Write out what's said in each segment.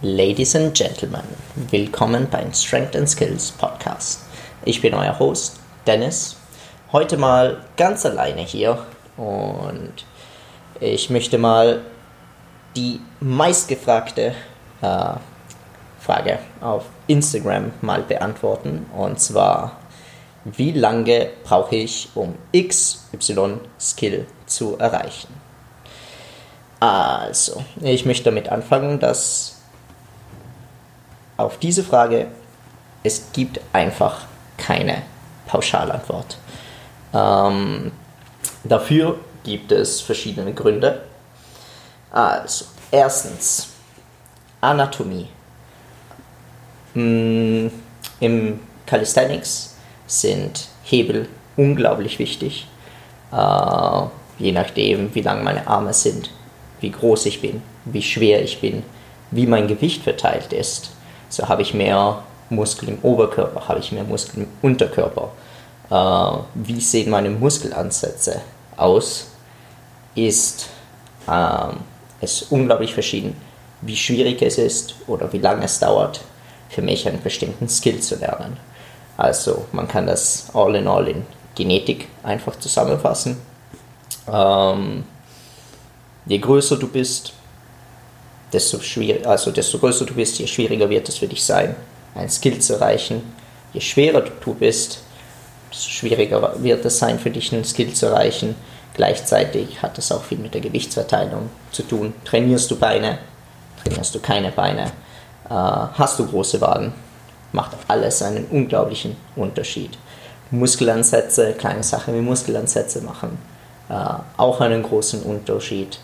Ladies and Gentlemen, willkommen beim Strength and Skills Podcast. Ich bin euer Host Dennis, heute mal ganz alleine hier und ich möchte mal die meistgefragte äh, Frage auf Instagram mal beantworten und zwar, wie lange brauche ich, um XY Skill zu erreichen? Also, ich möchte damit anfangen, dass auf diese Frage es gibt einfach keine Pauschalantwort. Ähm, dafür gibt es verschiedene Gründe. Also, erstens, Anatomie. Mm, Im Calisthenics sind Hebel unglaublich wichtig. Äh, je nachdem, wie lang meine Arme sind, wie groß ich bin, wie schwer ich bin, wie mein Gewicht verteilt ist. So habe ich mehr Muskeln im Oberkörper, habe ich mehr Muskeln im Unterkörper. Äh, wie sehen meine Muskelansätze aus? Ist ähm, es unglaublich verschieden, wie schwierig es ist oder wie lange es dauert, für mich einen bestimmten Skill zu lernen. Also man kann das all in all in Genetik einfach zusammenfassen. Ähm, je größer du bist, desto, schwierig, also desto größer du bist, je schwieriger wird es für dich sein, ein Skill zu erreichen. Je schwerer du bist, desto schwieriger wird es sein für dich, einen Skill zu erreichen. Gleichzeitig hat es auch viel mit der Gewichtsverteilung zu tun. Trainierst du Beine, trainierst du keine Beine, äh, hast du große Waden, macht alles einen unglaublichen Unterschied. Muskelansätze, kleine Sachen wie Muskelansätze machen äh, auch einen großen Unterschied.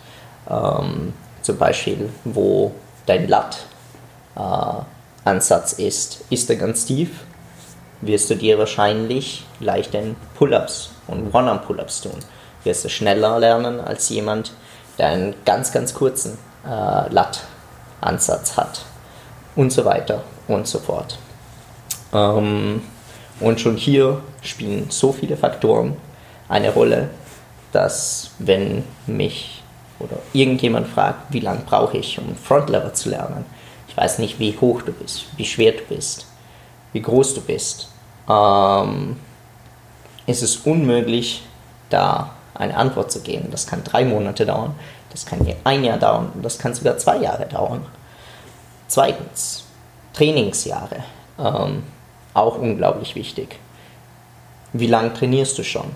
Ähm, zum Beispiel, wo dein Lat-Ansatz äh, ist. Ist er ganz tief, wirst du dir wahrscheinlich leicht den Pull-Ups und One-Arm-Pull-Ups tun. Wirst du schneller lernen als jemand, der einen ganz, ganz kurzen äh, Lat-Ansatz hat. Und so weiter und so fort. Ähm, und schon hier spielen so viele Faktoren eine Rolle, dass wenn mich oder irgendjemand fragt, wie lange brauche ich, um Frontlever zu lernen, ich weiß nicht, wie hoch du bist, wie schwer du bist, wie groß du bist, ähm, ist es unmöglich, da eine Antwort zu geben. Das kann drei Monate dauern, das kann ein Jahr dauern das kann sogar zwei Jahre dauern. Zweitens, Trainingsjahre. Ähm, auch unglaublich wichtig. Wie lange trainierst du schon?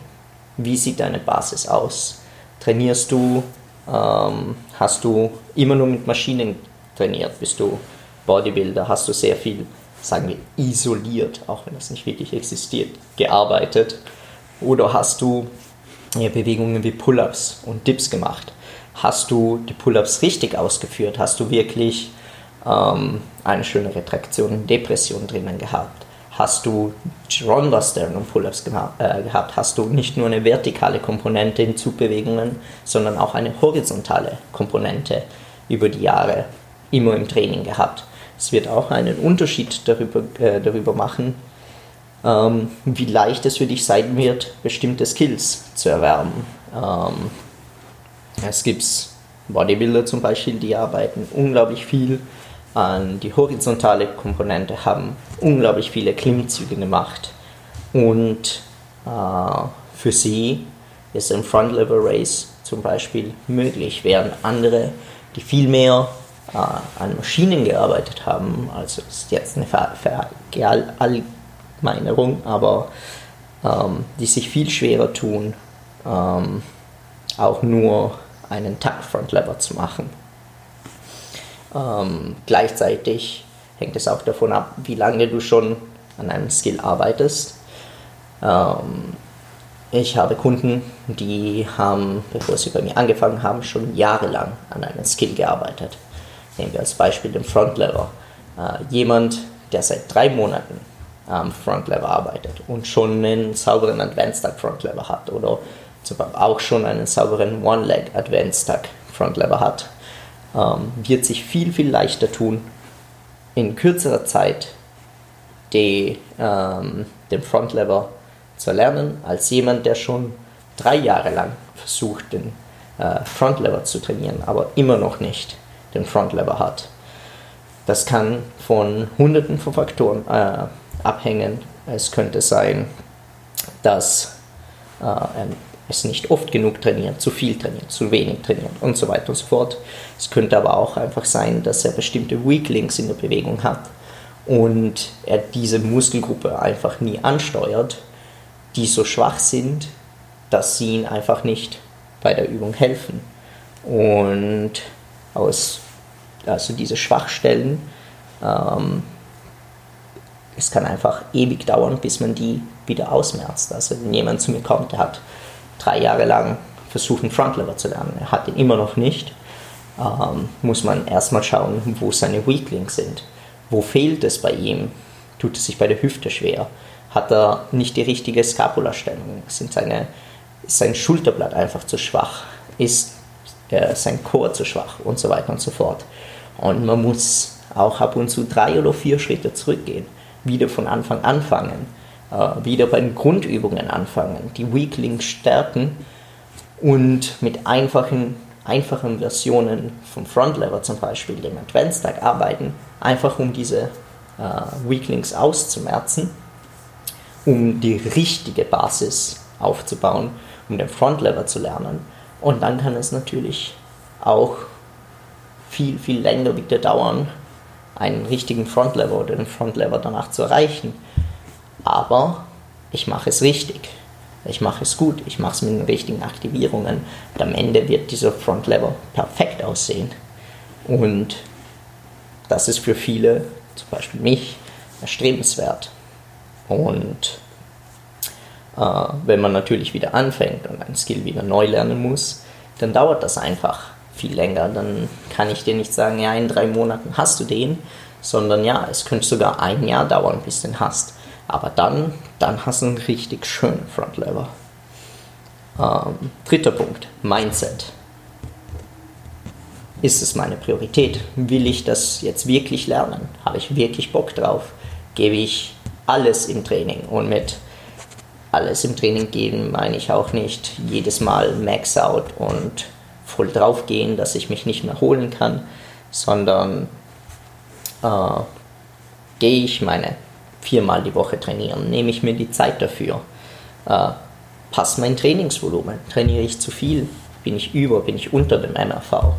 Wie sieht deine Basis aus? Trainierst du, ähm, hast du immer nur mit Maschinen trainiert? Bist du Bodybuilder? Hast du sehr viel, sagen wir, isoliert, auch wenn das nicht wirklich existiert, gearbeitet? Oder hast du ja, Bewegungen wie Pull-ups und Dips gemacht? Hast du die Pull-ups richtig ausgeführt? Hast du wirklich ähm, eine schöne Retraktion und Depression drinnen gehabt? Hast du Ronda Sternum Pull-ups äh, gehabt, hast du nicht nur eine vertikale Komponente in Zugbewegungen, sondern auch eine horizontale Komponente über die Jahre immer im Training gehabt. Es wird auch einen Unterschied darüber, äh, darüber machen, ähm, wie leicht es für dich sein wird, bestimmte Skills zu erwerben. Ähm, es gibt Bodybuilder zum Beispiel, die arbeiten unglaublich viel die horizontale Komponente, haben unglaublich viele Klimmzüge gemacht. Und äh, für sie ist ein Front Lever Race zum Beispiel möglich, während andere, die viel mehr äh, an Maschinen gearbeitet haben, also ist jetzt eine Verallgemeinerung, aber ähm, die sich viel schwerer tun, ähm, auch nur einen Tuck Front Lever zu machen. Ähm, gleichzeitig hängt es auch davon ab, wie lange du schon an einem Skill arbeitest. Ähm, ich habe Kunden, die haben, bevor sie bei mir angefangen haben, schon jahrelang an einem Skill gearbeitet. Nehmen wir als Beispiel den Frontlever. Äh, jemand, der seit drei Monaten am Frontlever arbeitet und schon einen sauberen Advanced Tag Frontlever hat oder auch schon einen sauberen One-Leg Advanced Tag Frontlever hat, ähm, wird sich viel, viel leichter tun, in kürzerer Zeit die, ähm, den Frontlever zu lernen, als jemand, der schon drei Jahre lang versucht, den äh, Frontlever zu trainieren, aber immer noch nicht den Frontlever hat. Das kann von hunderten von Faktoren äh, abhängen. Es könnte sein, dass äh, er es nicht oft genug trainiert, zu viel trainiert, zu wenig trainiert und so weiter und so fort. Es könnte aber auch einfach sein, dass er bestimmte Weaklings in der Bewegung hat und er diese Muskelgruppe einfach nie ansteuert, die so schwach sind, dass sie ihn einfach nicht bei der Übung helfen. Und aus also diese Schwachstellen, ähm, es kann einfach ewig dauern, bis man die wieder ausmerzt. Also wenn jemand zu mir kommt, der hat drei Jahre lang versucht, einen Frontlever zu lernen, er hat ihn immer noch nicht, ähm, muss man erstmal schauen, wo seine Weaklings sind. Wo fehlt es bei ihm? Tut es sich bei der Hüfte schwer? Hat er nicht die richtige Scapulastellung? Sind seine, ist sein Schulterblatt einfach zu schwach? Ist äh, sein Chor zu schwach? Und so weiter und so fort. Und man muss auch ab und zu drei oder vier Schritte zurückgehen, wieder von Anfang anfangen, wieder bei den Grundübungen anfangen, die Weaklings stärken und mit einfachen, einfachen Versionen vom Frontlever zum Beispiel, dem Advanced Tag arbeiten, einfach um diese äh, Weaklings auszumerzen, um die richtige Basis aufzubauen, um den Frontlever zu lernen. Und dann kann es natürlich auch viel, viel länger wieder dauern, einen richtigen Frontlever oder den Frontlever danach zu erreichen. Aber ich mache es richtig. Ich mache es gut. Ich mache es mit den richtigen Aktivierungen. Und am Ende wird dieser Frontlever perfekt aussehen. Und das ist für viele, zum Beispiel mich, erstrebenswert. Und äh, wenn man natürlich wieder anfängt und ein Skill wieder neu lernen muss, dann dauert das einfach viel länger. Dann kann ich dir nicht sagen, ja, in drei Monaten hast du den, sondern ja, es könnte sogar ein Jahr dauern, bis du den hast. Aber dann, dann hast du einen richtig schönen Frontlever. Ähm, dritter Punkt, Mindset. Ist es meine Priorität? Will ich das jetzt wirklich lernen? Habe ich wirklich Bock drauf? Gebe ich alles im Training? Und mit alles im Training geben meine ich auch nicht jedes Mal Max out und voll drauf gehen, dass ich mich nicht mehr holen kann, sondern äh, gehe ich meine viermal die Woche trainieren, nehme ich mir die Zeit dafür, äh, passt mein Trainingsvolumen, trainiere ich zu viel, bin ich über, bin ich unter dem MRV,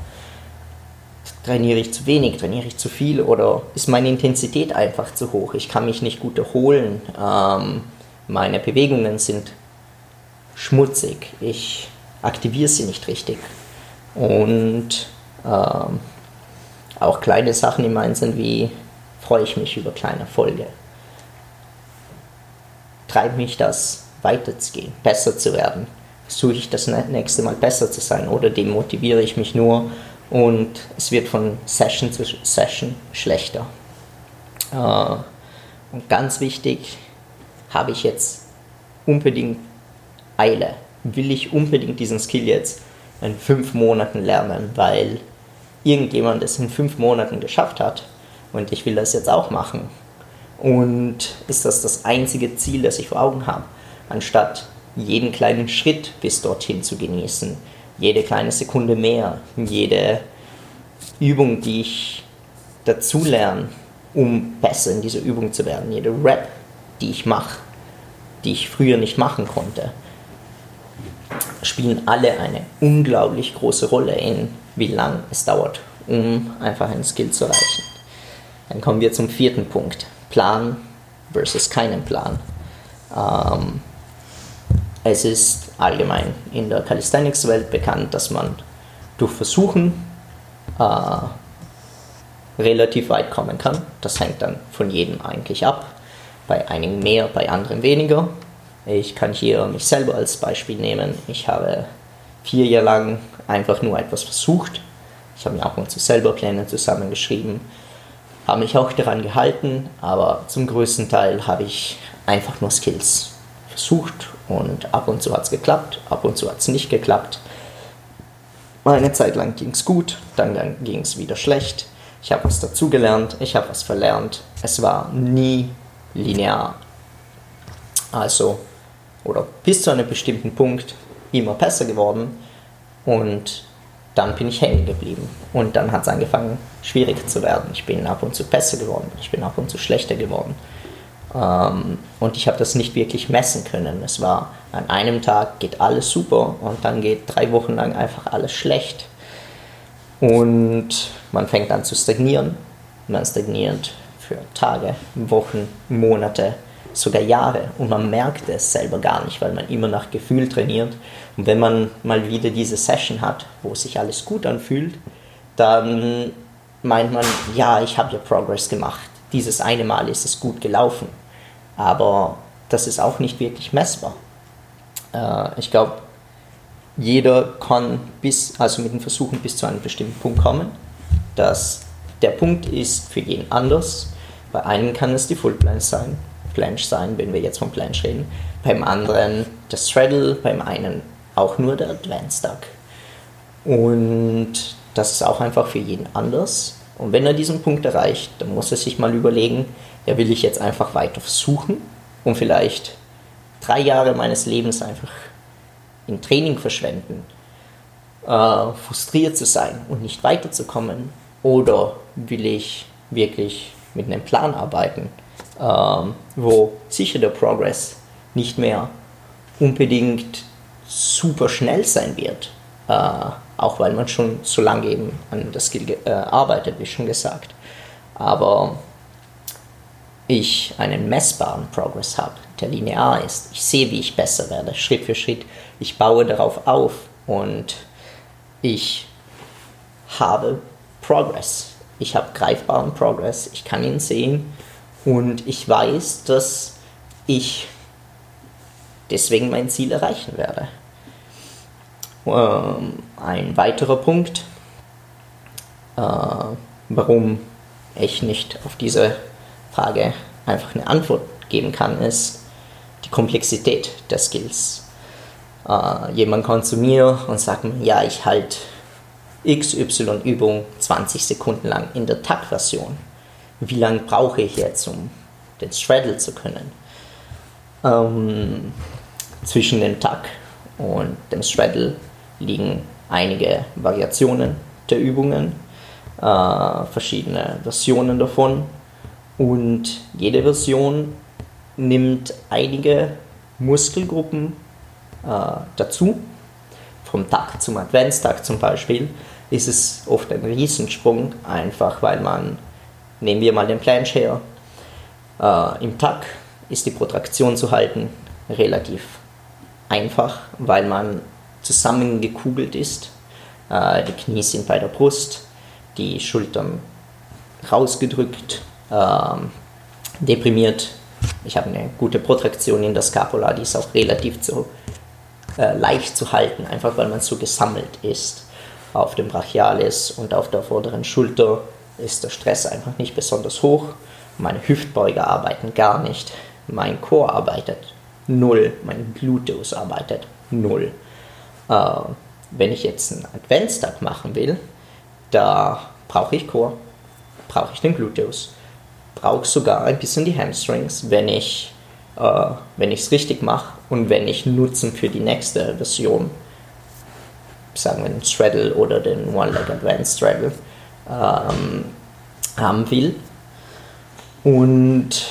trainiere ich zu wenig, trainiere ich zu viel? Oder ist meine Intensität einfach zu hoch, ich kann mich nicht gut erholen, ähm, meine Bewegungen sind schmutzig, ich aktiviere sie nicht richtig, und ähm, auch kleine Sachen im sind wie, freue ich mich über kleine Erfolge. Treibt mich das weiterzugehen, besser zu werden? Versuche ich das nächste Mal besser zu sein oder demotiviere ich mich nur und es wird von Session zu Session schlechter? Äh, und ganz wichtig, habe ich jetzt unbedingt Eile? Will ich unbedingt diesen Skill jetzt in fünf Monaten lernen, weil irgendjemand es in fünf Monaten geschafft hat und ich will das jetzt auch machen. Und ist das das einzige Ziel, das ich vor Augen habe, anstatt jeden kleinen Schritt bis dorthin zu genießen, jede kleine Sekunde mehr, jede Übung, die ich dazu lerne, um besser in dieser Übung zu werden, jede Rap, die ich mache, die ich früher nicht machen konnte spielen alle eine unglaublich große Rolle in, wie lang es dauert, um einfach einen Skill zu erreichen. Dann kommen wir zum vierten Punkt. Plan versus keinen Plan. Ähm, es ist allgemein in der Calisthenics-Welt bekannt, dass man durch Versuchen äh, relativ weit kommen kann. Das hängt dann von jedem eigentlich ab. Bei einigen mehr, bei anderen weniger. Ich kann hier mich selber als Beispiel nehmen. Ich habe vier Jahre lang einfach nur etwas versucht. Ich habe mir auch mal zu selber Pläne zusammengeschrieben, habe mich auch daran gehalten, aber zum größten Teil habe ich einfach nur Skills versucht und ab und zu hat es geklappt, ab und zu hat es nicht geklappt. Eine Zeit lang ging es gut, dann ging es wieder schlecht. Ich habe was dazugelernt, ich habe was verlernt. Es war nie linear. Also oder bis zu einem bestimmten Punkt immer besser geworden und dann bin ich hängen geblieben. Und dann hat es angefangen, schwieriger zu werden. Ich bin ab und zu besser geworden, ich bin ab und zu schlechter geworden. Ähm, und ich habe das nicht wirklich messen können. Es war an einem Tag geht alles super und dann geht drei Wochen lang einfach alles schlecht. Und man fängt an zu stagnieren. Man stagniert für Tage, Wochen, Monate, sogar Jahre. Und man merkt es selber gar nicht, weil man immer nach Gefühl trainiert. Und wenn man mal wieder diese Session hat, wo sich alles gut anfühlt, dann meint man, ja, ich habe ja Progress gemacht. Dieses eine Mal ist es gut gelaufen. Aber das ist auch nicht wirklich messbar. Äh, ich glaube, jeder kann bis, also mit den Versuchen bis zu einem bestimmten Punkt kommen. Dass der Punkt ist für jeden anders. Bei einem kann es die Full sein, Planche sein, wenn wir jetzt von Planche reden. Beim anderen das Straddle, beim einen auch nur der Advanced Duck. Und das ist auch einfach für jeden anders. Und wenn er diesen Punkt erreicht, dann muss er sich mal überlegen, ja, will ich jetzt einfach weiter versuchen und vielleicht drei Jahre meines Lebens einfach in Training verschwenden, äh, frustriert zu sein und nicht weiterzukommen? Oder will ich wirklich mit einem Plan arbeiten, wo sicher der Progress nicht mehr unbedingt super schnell sein wird, äh, auch weil man schon so lange eben an der Skill äh, arbeitet, wie schon gesagt. Aber ich einen messbaren Progress habe, der linear ist. Ich sehe, wie ich besser werde, Schritt für Schritt. Ich baue darauf auf und ich habe Progress. Ich habe greifbaren Progress, ich kann ihn sehen und ich weiß, dass ich deswegen mein Ziel erreichen werde. Ähm, ein weiterer Punkt, äh, warum ich nicht auf diese Frage einfach eine Antwort geben kann, ist die Komplexität der Skills. Äh, jemand kommt zu mir und sagt ja, ich halte XY-Übung 20 Sekunden lang in der Takt-Version. Wie lange brauche ich jetzt, um den Straddle zu können? Ähm, zwischen dem Takt und dem Straddle liegen einige Variationen der Übungen, äh, verschiedene Versionen davon und jede Version nimmt einige Muskelgruppen äh, dazu. Vom Takt zum Advanced-Takt zum Beispiel ist es oft ein Riesensprung, einfach weil man, nehmen wir mal den Planche her, äh, im Takt ist die Protraktion zu halten relativ einfach, weil man zusammengekugelt ist. Äh, die Knie sind bei der Brust, die Schultern rausgedrückt ähm, deprimiert. Ich habe eine gute Protraktion in der Scapula, die ist auch relativ zu, äh, leicht zu halten, einfach weil man so gesammelt ist. Auf dem Brachialis und auf der vorderen Schulter ist der Stress einfach nicht besonders hoch. Meine Hüftbeuger arbeiten gar nicht. Mein Chor arbeitet null. Mein Gluteus arbeitet null. Äh, wenn ich jetzt einen Advanced machen will, da brauche ich Chor, brauche ich den Gluteus brauche sogar ein bisschen die Hamstrings, wenn ich äh, wenn ich es richtig mache und wenn ich Nutzen für die nächste Version, sagen wir den Straddle oder den One-Leg Advanced Straddle, ähm, haben will. Und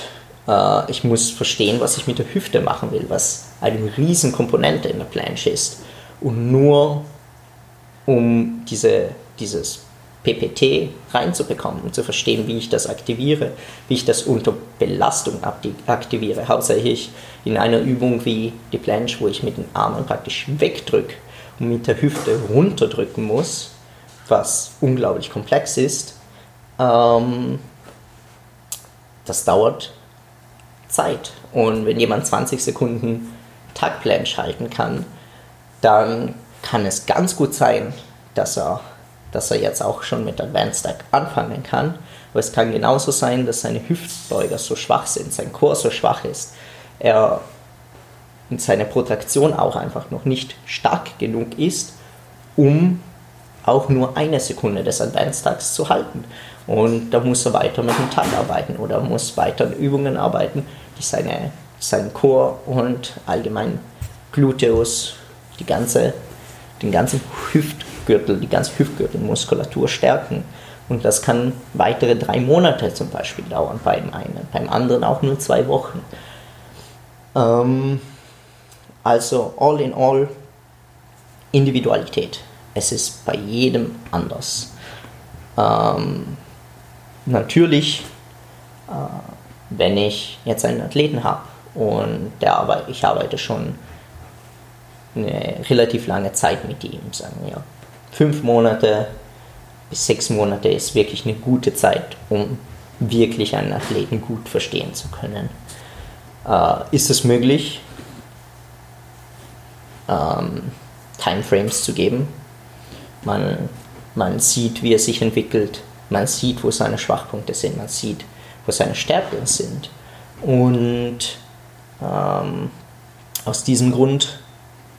äh, ich muss verstehen, was ich mit der Hüfte machen will, was eine riesen Komponente in der Planche ist. Und nur um diese, dieses PPT reinzubekommen und zu verstehen, wie ich das aktiviere, wie ich das unter Belastung aktiviere. Hauptsächlich in einer Übung wie die Planche, wo ich mit den Armen praktisch wegdrücke und mit der Hüfte runterdrücken muss, was unglaublich komplex ist. Ähm, das dauert Zeit. Und wenn jemand 20 Sekunden Tagplanche halten kann, dann kann es ganz gut sein, dass er dass er jetzt auch schon mit Advanced Stack anfangen kann. Aber es kann genauso sein, dass seine Hüftbeuger so schwach sind, sein Chor so schwach ist, er in seiner Protraktion auch einfach noch nicht stark genug ist, um auch nur eine Sekunde des Advanced Tags zu halten. Und da muss er weiter mit dem Tag arbeiten oder muss weiter an Übungen arbeiten, die seine, seinen Chor und allgemein Gluteus, die ganze, den ganzen Hüft Hüftgürtel, die ganze Hüftgürtelmuskulatur stärken. Und das kann weitere drei Monate zum Beispiel dauern beim einen, beim anderen auch nur zwei Wochen. Ähm, also all in all Individualität. Es ist bei jedem anders. Ähm, natürlich, äh, wenn ich jetzt einen Athleten habe und der Arbeit, ich arbeite schon eine relativ lange Zeit mit ihm, sagen wir fünf Monate bis sechs Monate ist wirklich eine gute Zeit, um wirklich einen Athleten gut verstehen zu können. Äh, ist es möglich, ähm, Timeframes zu geben? Man, man sieht, wie er sich entwickelt, man sieht, wo seine Schwachpunkte sind, man sieht, wo seine Stärken sind. Und ähm, aus diesem Grund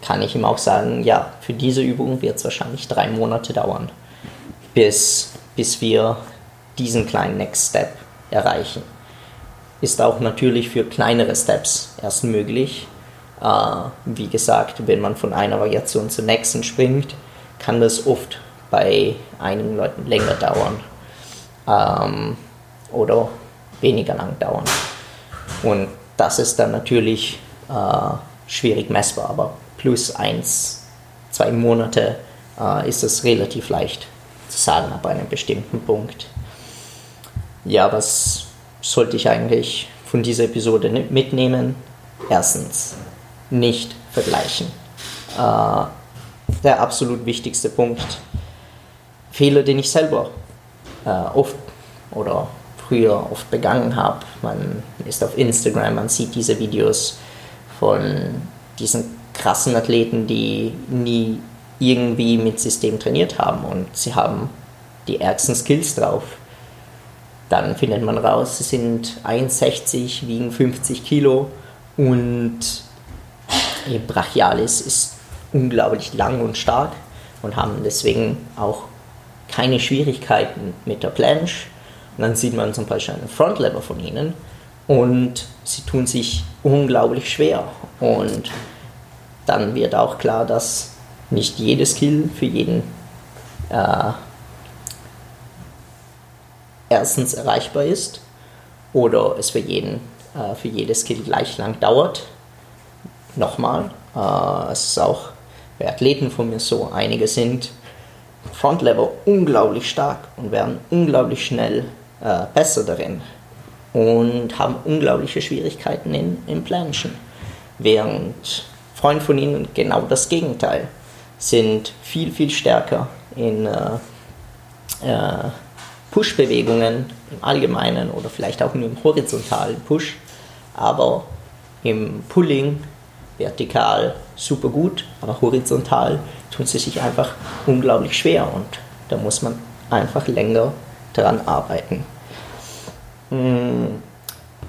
kann ich ihm auch sagen, ja, für diese Übung wird es wahrscheinlich drei Monate dauern, bis, bis wir diesen kleinen Next Step erreichen. Ist auch natürlich für kleinere Steps erst möglich. Äh, wie gesagt, wenn man von einer Variation zur nächsten springt, kann das oft bei einigen Leuten länger dauern ähm, oder weniger lang dauern. Und das ist dann natürlich äh, schwierig messbar, aber plus eins, zwei Monate äh, ist es relativ leicht zu sagen ab einem bestimmten Punkt. Ja, was sollte ich eigentlich von dieser Episode mitnehmen? Erstens, nicht vergleichen. Äh, der absolut wichtigste Punkt. Fehler, den ich selber äh, oft oder früher oft begangen habe. Man ist auf Instagram, man sieht diese Videos von diesen krassen Athleten, die nie irgendwie mit System trainiert haben und sie haben die ärgsten Skills drauf. Dann findet man raus, sie sind 1,60, wiegen 50 Kilo und ihr Brachialis ist unglaublich lang und stark und haben deswegen auch keine Schwierigkeiten mit der Planche. Und dann sieht man zum Beispiel einen Frontlever von ihnen und sie tun sich unglaublich schwer. Und dann wird auch klar, dass nicht jedes Skill für jeden äh, erstens erreichbar ist oder es für jeden äh, für jedes Skill gleich lang dauert. Nochmal, äh, es ist auch bei Athleten von mir so, einige sind Frontlever unglaublich stark und werden unglaublich schnell äh, besser darin und haben unglaubliche Schwierigkeiten in, in Planchen. Während Freund von ihnen genau das Gegenteil, sind viel, viel stärker in äh, äh, Push-Bewegungen im Allgemeinen oder vielleicht auch nur im horizontalen Push, aber im Pulling vertikal super gut, aber horizontal tun sie sich einfach unglaublich schwer und da muss man einfach länger daran arbeiten. Hm,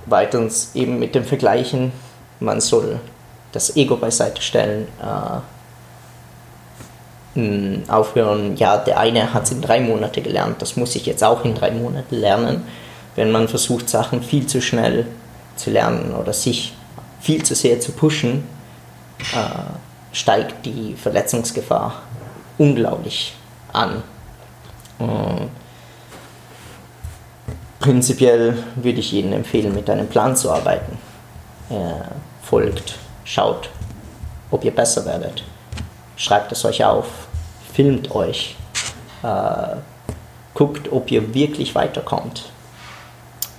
weiters eben mit dem Vergleichen, man soll das Ego beiseite stellen, äh, aufhören, ja, der eine hat es in drei Monaten gelernt, das muss ich jetzt auch in drei Monaten lernen. Wenn man versucht, Sachen viel zu schnell zu lernen oder sich viel zu sehr zu pushen, äh, steigt die Verletzungsgefahr unglaublich an. Äh, prinzipiell würde ich jedem empfehlen, mit einem Plan zu arbeiten. Er folgt Schaut, ob ihr besser werdet. Schreibt es euch auf. Filmt euch. Äh, guckt, ob ihr wirklich weiterkommt.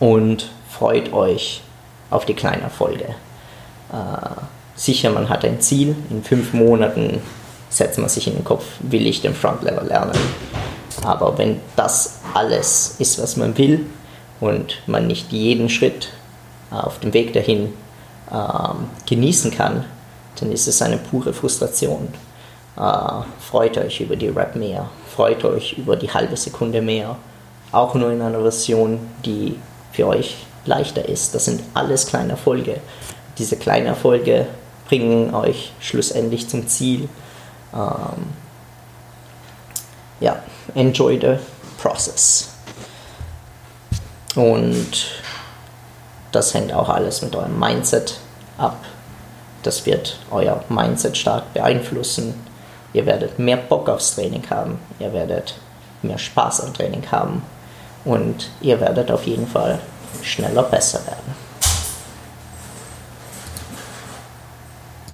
Und freut euch auf die kleinen Erfolge. Äh, sicher, man hat ein Ziel. In fünf Monaten setzt man sich in den Kopf, will ich den Frontlevel lernen. Aber wenn das alles ist, was man will und man nicht jeden Schritt auf dem Weg dahin ähm, genießen kann, dann ist es eine pure Frustration. Äh, freut euch über die Rap mehr, freut euch über die halbe Sekunde mehr, auch nur in einer Version, die für euch leichter ist. Das sind alles kleine Erfolge. Diese kleinen Erfolge bringen euch schlussendlich zum Ziel. Ähm, ja, enjoy the process. Und das hängt auch alles mit eurem Mindset ab. Das wird euer Mindset stark beeinflussen Ihr werdet mehr Bock aufs Training haben. Ihr werdet mehr Spaß am Training haben. Und ihr werdet auf jeden Fall schneller besser werden.